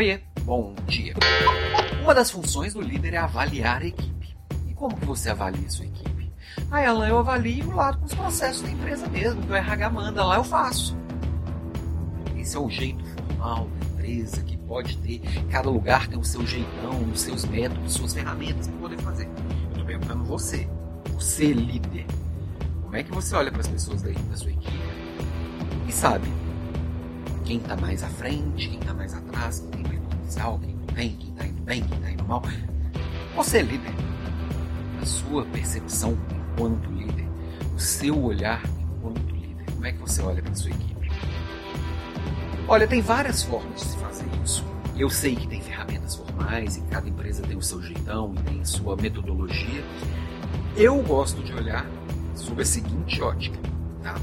Oiê, bom dia. Uma das funções do líder é avaliar a equipe. E como que você avalia a sua equipe? Ah, Alan, eu avalio lá com os processos da empresa mesmo, que o RH manda, lá eu faço. Esse é o jeito formal da empresa, que pode ter, cada lugar tem o seu jeitão, os seus métodos, suas ferramentas para poder fazer. Eu estou perguntando você, você líder, como é que você olha para as pessoas da, da sua equipe? E sabe, quem está mais à frente, quem está mais atrás, quem tem potencial, quem não tem, quem está indo bem, quem está indo mal. Você é líder. A sua percepção enquanto líder, o seu olhar enquanto líder, como é que você olha para a sua equipe? Olha, tem várias formas de se fazer isso. Eu sei que tem ferramentas formais e cada empresa tem o seu jeitão e tem sua metodologia. Eu gosto de olhar sob a seguinte ótica, tá?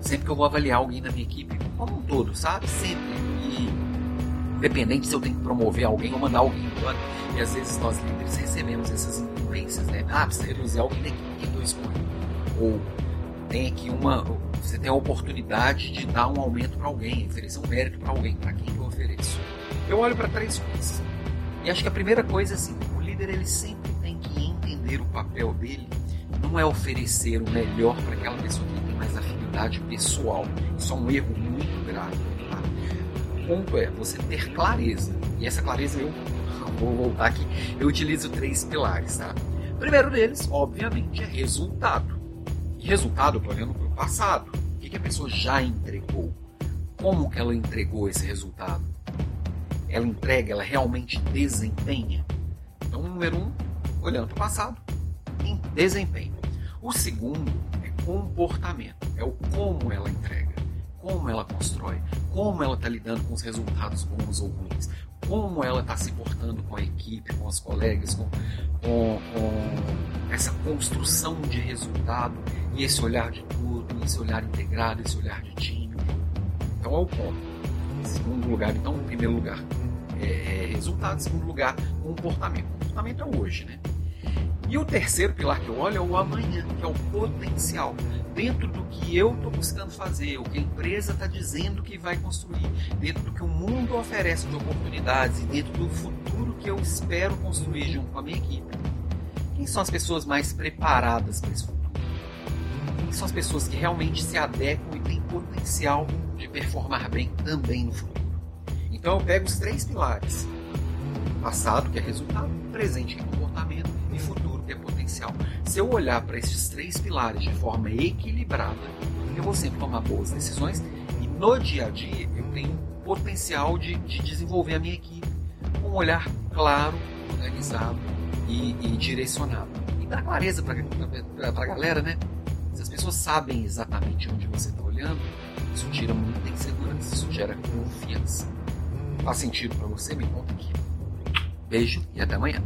Sempre que eu vou avaliar alguém na minha equipe, como um todo, sabe? Sempre. E independente se eu tenho que promover alguém ou mandar alguém embora. E às vezes nós líderes recebemos essas incumbências, né? Ah, precisa reduzir alguém daqui, quem eu escolho? Ou tem aqui uma. Você tem a oportunidade de dar um aumento para alguém, oferecer um mérito para alguém, para quem eu ofereço. Eu olho para três coisas. E acho que a primeira coisa é assim, o líder ele sempre tem que entender o papel dele. Não é oferecer o melhor para aquela pessoa que tem mais afinidade pessoal. Isso é um erro muito grave. Tá? Ponto é você ter clareza. E essa clareza eu vou voltar aqui. Eu utilizo três pilares, tá? O primeiro deles, obviamente, é resultado. E resultado, eu olhando para o passado. O que, que a pessoa já entregou? Como que ela entregou esse resultado? Ela entrega, ela realmente desempenha? Então, número um, olhando para o passado, em desempenho. O segundo é comportamento, é o como ela entrega, como ela constrói, como ela está lidando com os resultados bons ou ruins, como ela está se portando com a equipe, com os colegas, com, com, com, essa construção de resultado e esse olhar de tudo, esse olhar integrado, esse olhar de time. Então é o ponto. Em segundo lugar, então, em primeiro lugar, é, é resultado, em segundo lugar, comportamento. Comportamento é hoje, né? E o terceiro pilar que eu olho é o amanhã, que é o potencial. Dentro do que eu estou buscando fazer, o que a empresa está dizendo que vai construir, dentro do que o mundo oferece de oportunidades e dentro do futuro que eu espero construir junto com a minha equipe. Quem são as pessoas mais preparadas para esse futuro? Quem são as pessoas que realmente se adequam e têm potencial de performar bem também no futuro? Então eu pego os três pilares: passado, que é resultado, presente, que é comportamento, e futuro, é potencial. Se eu olhar para esses três pilares de forma equilibrada, eu vou sempre tomar boas decisões e no dia a dia eu tenho potencial de, de desenvolver a minha equipe com um olhar claro, organizado e, e direcionado. E dar clareza para a galera, né? Se as pessoas sabem exatamente onde você está olhando, isso tira muita insegurança, isso gera confiança. Faz sentido para você? Me conta aqui. Beijo e até amanhã.